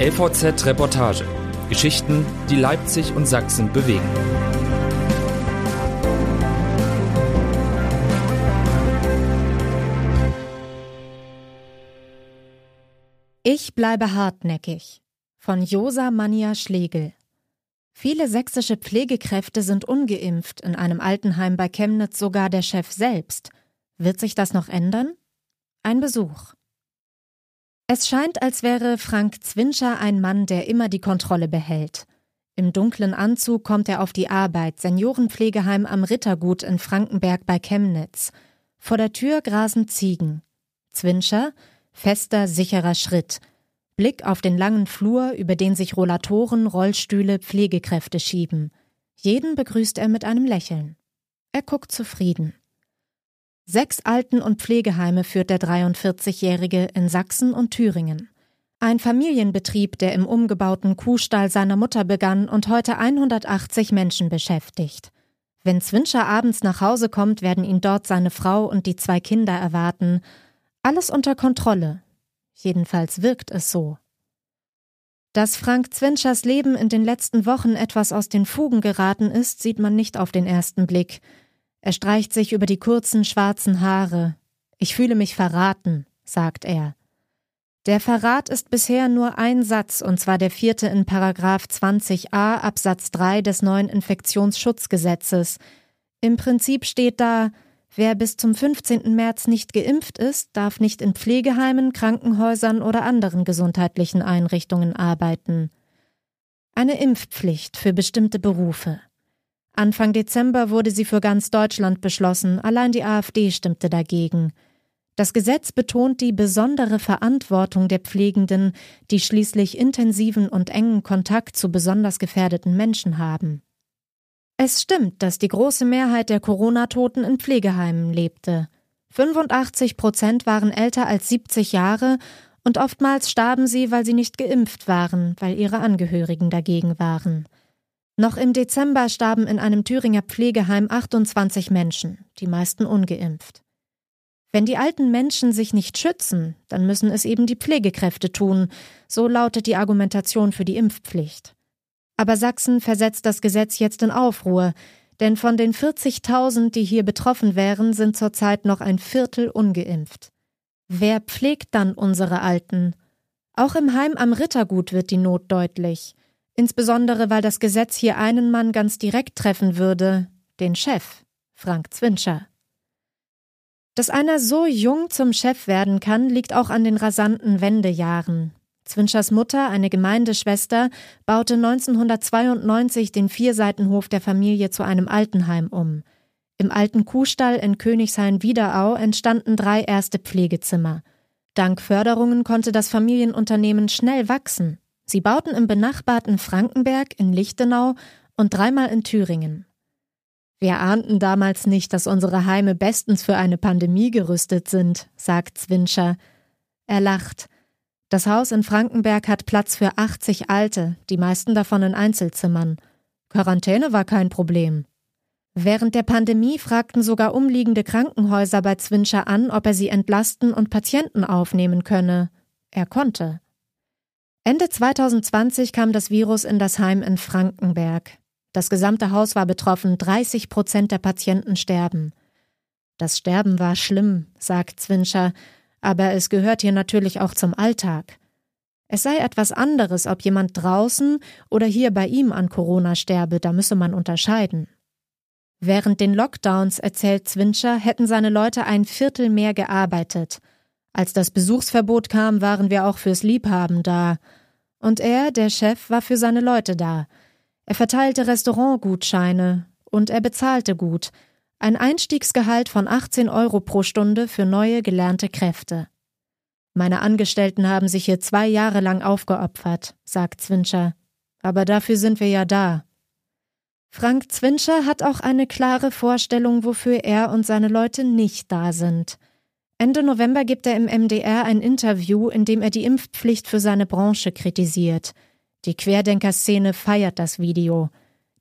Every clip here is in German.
LVZ Reportage. Geschichten, die Leipzig und Sachsen bewegen. Ich bleibe hartnäckig von Josa Mania Schlegel. Viele sächsische Pflegekräfte sind ungeimpft, in einem Altenheim bei Chemnitz sogar der Chef selbst. Wird sich das noch ändern? Ein Besuch. Es scheint, als wäre Frank Zwinscher ein Mann, der immer die Kontrolle behält. Im dunklen Anzug kommt er auf die Arbeit, Seniorenpflegeheim am Rittergut in Frankenberg bei Chemnitz. Vor der Tür grasen Ziegen. Zwinscher, fester, sicherer Schritt. Blick auf den langen Flur, über den sich Rollatoren, Rollstühle, Pflegekräfte schieben. Jeden begrüßt er mit einem Lächeln. Er guckt zufrieden. Sechs Alten- und Pflegeheime führt der 43-Jährige in Sachsen und Thüringen. Ein Familienbetrieb, der im umgebauten Kuhstall seiner Mutter begann und heute 180 Menschen beschäftigt. Wenn Zwinscher abends nach Hause kommt, werden ihn dort seine Frau und die zwei Kinder erwarten. Alles unter Kontrolle. Jedenfalls wirkt es so. Dass Frank Zwinschers Leben in den letzten Wochen etwas aus den Fugen geraten ist, sieht man nicht auf den ersten Blick. Er streicht sich über die kurzen schwarzen Haare. Ich fühle mich verraten, sagt er. Der Verrat ist bisher nur ein Satz, und zwar der vierte in Paragraph 20a Absatz 3 des neuen Infektionsschutzgesetzes. Im Prinzip steht da, wer bis zum 15. März nicht geimpft ist, darf nicht in Pflegeheimen, Krankenhäusern oder anderen gesundheitlichen Einrichtungen arbeiten. Eine Impfpflicht für bestimmte Berufe. Anfang Dezember wurde sie für ganz Deutschland beschlossen, allein die AfD stimmte dagegen. Das Gesetz betont die besondere Verantwortung der Pflegenden, die schließlich intensiven und engen Kontakt zu besonders gefährdeten Menschen haben. Es stimmt, dass die große Mehrheit der Corona-Toten in Pflegeheimen lebte. 85 Prozent waren älter als 70 Jahre und oftmals starben sie, weil sie nicht geimpft waren, weil ihre Angehörigen dagegen waren. Noch im Dezember starben in einem Thüringer Pflegeheim 28 Menschen, die meisten ungeimpft. Wenn die alten Menschen sich nicht schützen, dann müssen es eben die Pflegekräfte tun, so lautet die Argumentation für die Impfpflicht. Aber Sachsen versetzt das Gesetz jetzt in Aufruhr, denn von den 40.000, die hier betroffen wären, sind zurzeit noch ein Viertel ungeimpft. Wer pflegt dann unsere Alten? Auch im Heim am Rittergut wird die Not deutlich insbesondere weil das Gesetz hier einen Mann ganz direkt treffen würde, den Chef, Frank Zwinscher. Dass einer so jung zum Chef werden kann, liegt auch an den rasanten Wendejahren. Zwinschers Mutter, eine Gemeindeschwester, baute 1992 den Vierseitenhof der Familie zu einem Altenheim um. Im alten Kuhstall in Königshain-Wiederau entstanden drei erste Pflegezimmer. Dank Förderungen konnte das Familienunternehmen schnell wachsen. Sie bauten im benachbarten Frankenberg, in Lichtenau und dreimal in Thüringen. Wir ahnten damals nicht, dass unsere Heime bestens für eine Pandemie gerüstet sind, sagt Zwinscher. Er lacht. Das Haus in Frankenberg hat Platz für 80 Alte, die meisten davon in Einzelzimmern. Quarantäne war kein Problem. Während der Pandemie fragten sogar umliegende Krankenhäuser bei Zwinscher an, ob er sie entlasten und Patienten aufnehmen könne. Er konnte. Ende 2020 kam das Virus in das Heim in Frankenberg. Das gesamte Haus war betroffen, 30 Prozent der Patienten sterben. Das Sterben war schlimm, sagt Zwinscher, aber es gehört hier natürlich auch zum Alltag. Es sei etwas anderes, ob jemand draußen oder hier bei ihm an Corona sterbe, da müsse man unterscheiden. Während den Lockdowns, erzählt Zwinscher, hätten seine Leute ein Viertel mehr gearbeitet – als das Besuchsverbot kam, waren wir auch fürs Liebhaben da. Und er, der Chef, war für seine Leute da. Er verteilte Restaurantgutscheine und er bezahlte gut. Ein Einstiegsgehalt von 18 Euro pro Stunde für neue gelernte Kräfte. Meine Angestellten haben sich hier zwei Jahre lang aufgeopfert, sagt Zwinscher. Aber dafür sind wir ja da. Frank Zwinscher hat auch eine klare Vorstellung, wofür er und seine Leute nicht da sind. Ende November gibt er im MDR ein Interview, in dem er die Impfpflicht für seine Branche kritisiert. Die Querdenkerszene feiert das Video.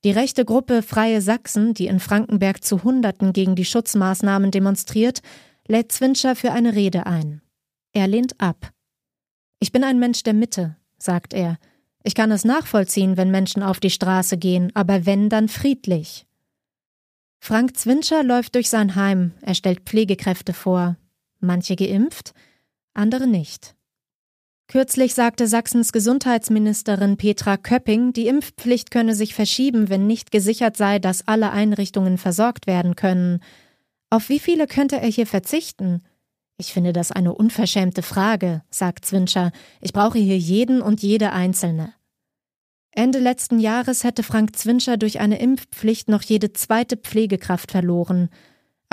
Die rechte Gruppe Freie Sachsen, die in Frankenberg zu Hunderten gegen die Schutzmaßnahmen demonstriert, lädt Zwinscher für eine Rede ein. Er lehnt ab. Ich bin ein Mensch der Mitte, sagt er. Ich kann es nachvollziehen, wenn Menschen auf die Straße gehen, aber wenn, dann friedlich. Frank Zwinscher läuft durch sein Heim, er stellt Pflegekräfte vor. Manche geimpft, andere nicht. Kürzlich sagte Sachsens Gesundheitsministerin Petra Köpping, die Impfpflicht könne sich verschieben, wenn nicht gesichert sei, dass alle Einrichtungen versorgt werden können. Auf wie viele könnte er hier verzichten? Ich finde das eine unverschämte Frage, sagt Zwinscher. Ich brauche hier jeden und jede Einzelne. Ende letzten Jahres hätte Frank Zwinscher durch eine Impfpflicht noch jede zweite Pflegekraft verloren.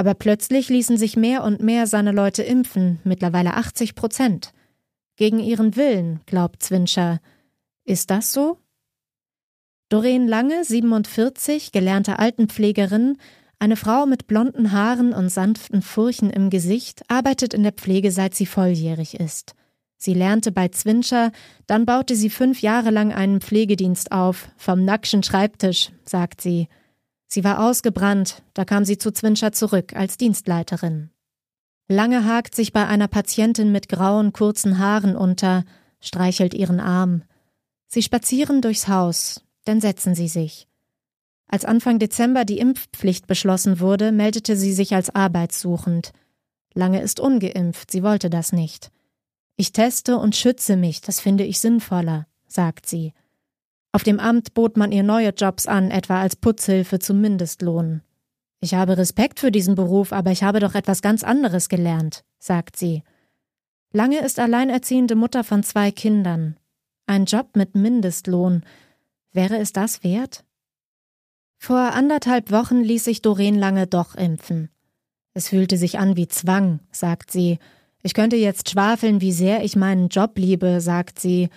Aber plötzlich ließen sich mehr und mehr seine Leute impfen, mittlerweile 80 Prozent. Gegen ihren Willen, glaubt Zwinscher. Ist das so? Doreen Lange, 47, gelernte Altenpflegerin, eine Frau mit blonden Haaren und sanften Furchen im Gesicht, arbeitet in der Pflege seit sie volljährig ist. Sie lernte bei Zwinscher, dann baute sie fünf Jahre lang einen Pflegedienst auf, vom Nackschen Schreibtisch, sagt sie. Sie war ausgebrannt, da kam sie zu Zwinscher zurück als Dienstleiterin. Lange hakt sich bei einer Patientin mit grauen, kurzen Haaren unter, streichelt ihren Arm. Sie spazieren durchs Haus, dann setzen sie sich. Als Anfang Dezember die Impfpflicht beschlossen wurde, meldete sie sich als arbeitssuchend. Lange ist ungeimpft, sie wollte das nicht. Ich teste und schütze mich, das finde ich sinnvoller, sagt sie. Auf dem Amt bot man ihr neue Jobs an, etwa als Putzhilfe zum Mindestlohn. Ich habe Respekt für diesen Beruf, aber ich habe doch etwas ganz anderes gelernt, sagt sie. Lange ist alleinerziehende Mutter von zwei Kindern. Ein Job mit Mindestlohn. Wäre es das wert? Vor anderthalb Wochen ließ sich Doreen Lange doch impfen. Es fühlte sich an wie Zwang, sagt sie. Ich könnte jetzt schwafeln, wie sehr ich meinen Job liebe, sagt sie.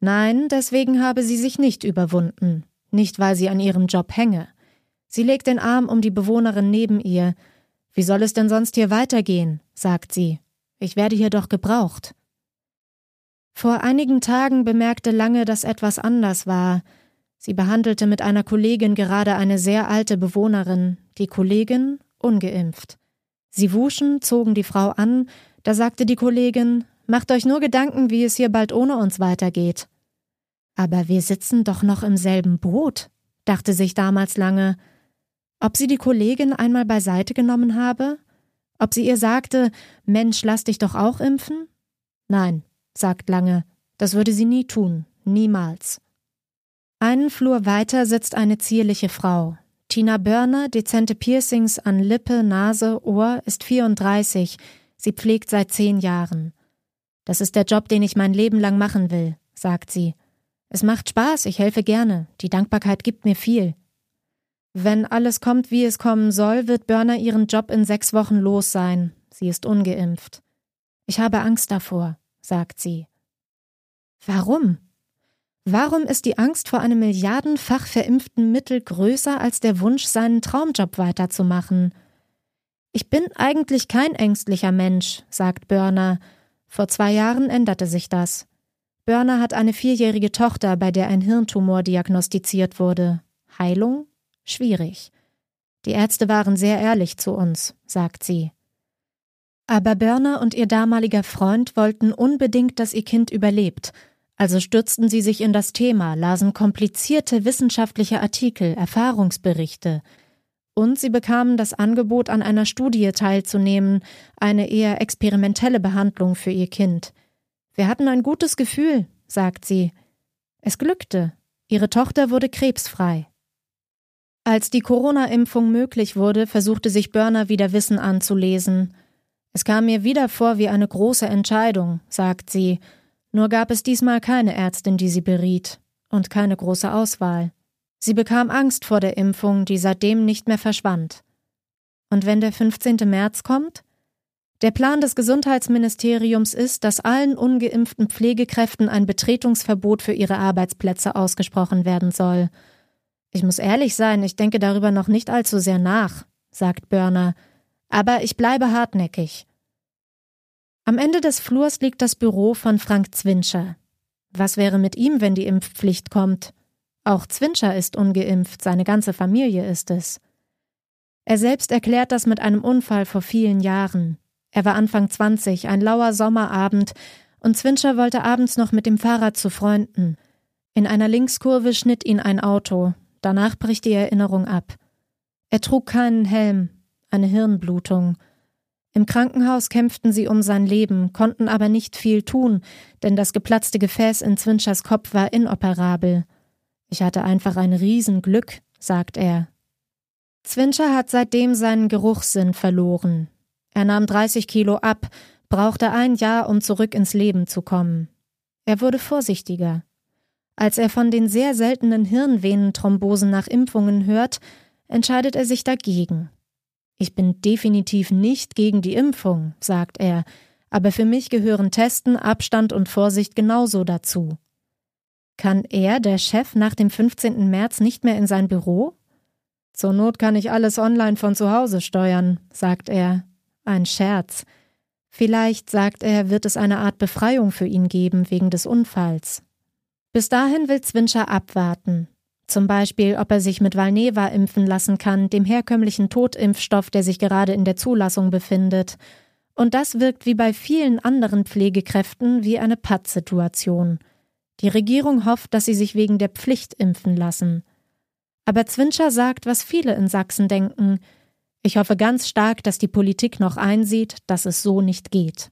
Nein, deswegen habe sie sich nicht überwunden. Nicht, weil sie an ihrem Job hänge. Sie legt den Arm um die Bewohnerin neben ihr. Wie soll es denn sonst hier weitergehen? sagt sie. Ich werde hier doch gebraucht. Vor einigen Tagen bemerkte Lange, dass etwas anders war. Sie behandelte mit einer Kollegin gerade eine sehr alte Bewohnerin, die Kollegin ungeimpft. Sie wuschen, zogen die Frau an, da sagte die Kollegin, macht euch nur Gedanken, wie es hier bald ohne uns weitergeht. Aber wir sitzen doch noch im selben Boot, dachte sich damals lange. Ob sie die Kollegin einmal beiseite genommen habe? Ob sie ihr sagte, Mensch, lass dich doch auch impfen? Nein, sagt Lange, das würde sie nie tun, niemals. Einen Flur weiter sitzt eine zierliche Frau. Tina Börner, dezente Piercings an Lippe, Nase, Ohr, ist 34. Sie pflegt seit zehn Jahren. Das ist der Job, den ich mein Leben lang machen will, sagt sie. Es macht Spaß, ich helfe gerne. Die Dankbarkeit gibt mir viel. Wenn alles kommt, wie es kommen soll, wird Börner ihren Job in sechs Wochen los sein. Sie ist ungeimpft. Ich habe Angst davor, sagt sie. Warum? Warum ist die Angst vor einem milliardenfach verimpften Mittel größer als der Wunsch, seinen Traumjob weiterzumachen? Ich bin eigentlich kein ängstlicher Mensch, sagt Börner. Vor zwei Jahren änderte sich das. Börner hat eine vierjährige Tochter, bei der ein Hirntumor diagnostiziert wurde. Heilung? Schwierig. Die Ärzte waren sehr ehrlich zu uns, sagt sie. Aber Börner und ihr damaliger Freund wollten unbedingt, dass ihr Kind überlebt also stürzten sie sich in das Thema, lasen komplizierte wissenschaftliche Artikel, Erfahrungsberichte, und sie bekamen das Angebot, an einer Studie teilzunehmen, eine eher experimentelle Behandlung für ihr Kind. Wir hatten ein gutes Gefühl, sagt sie. Es glückte. Ihre Tochter wurde krebsfrei. Als die Corona-Impfung möglich wurde, versuchte sich Börner wieder Wissen anzulesen. Es kam mir wieder vor wie eine große Entscheidung, sagt sie, nur gab es diesmal keine Ärztin, die sie beriet, und keine große Auswahl. Sie bekam Angst vor der Impfung, die seitdem nicht mehr verschwand. Und wenn der 15. März kommt? Der Plan des Gesundheitsministeriums ist, dass allen ungeimpften Pflegekräften ein Betretungsverbot für ihre Arbeitsplätze ausgesprochen werden soll. Ich muss ehrlich sein, ich denke darüber noch nicht allzu sehr nach, sagt Börner. Aber ich bleibe hartnäckig. Am Ende des Flurs liegt das Büro von Frank Zwinscher. Was wäre mit ihm, wenn die Impfpflicht kommt? Auch Zwinscher ist ungeimpft, seine ganze Familie ist es. Er selbst erklärt das mit einem Unfall vor vielen Jahren. Er war Anfang 20, ein lauer Sommerabend, und Zwinscher wollte abends noch mit dem Fahrrad zu Freunden. In einer Linkskurve schnitt ihn ein Auto, danach bricht die Erinnerung ab. Er trug keinen Helm, eine Hirnblutung. Im Krankenhaus kämpften sie um sein Leben, konnten aber nicht viel tun, denn das geplatzte Gefäß in Zwinschers Kopf war inoperabel. Ich hatte einfach ein Riesenglück, sagt er. Zwinscher hat seitdem seinen Geruchssinn verloren. Er nahm 30 Kilo ab, brauchte ein Jahr, um zurück ins Leben zu kommen. Er wurde vorsichtiger. Als er von den sehr seltenen Hirnvenenthrombosen nach Impfungen hört, entscheidet er sich dagegen. Ich bin definitiv nicht gegen die Impfung, sagt er, aber für mich gehören Testen, Abstand und Vorsicht genauso dazu. Kann er, der Chef, nach dem 15. März nicht mehr in sein Büro? Zur Not kann ich alles online von zu Hause steuern, sagt er. Ein Scherz. Vielleicht, sagt er, wird es eine Art Befreiung für ihn geben wegen des Unfalls. Bis dahin will Zwinscher abwarten. Zum Beispiel, ob er sich mit Valneva impfen lassen kann, dem herkömmlichen Totimpfstoff, der sich gerade in der Zulassung befindet. Und das wirkt wie bei vielen anderen Pflegekräften wie eine Pattsituation. Die Regierung hofft, dass sie sich wegen der Pflicht impfen lassen. Aber Zwinscher sagt, was viele in Sachsen denken. Ich hoffe ganz stark, dass die Politik noch einsieht, dass es so nicht geht.